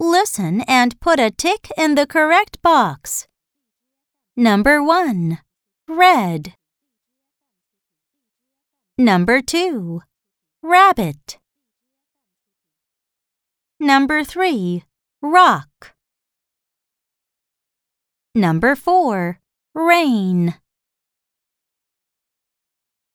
Listen and put a tick in the correct box. Number 1. Red. Number 2. Rabbit. Number 3. Rock. Number 4. Rain.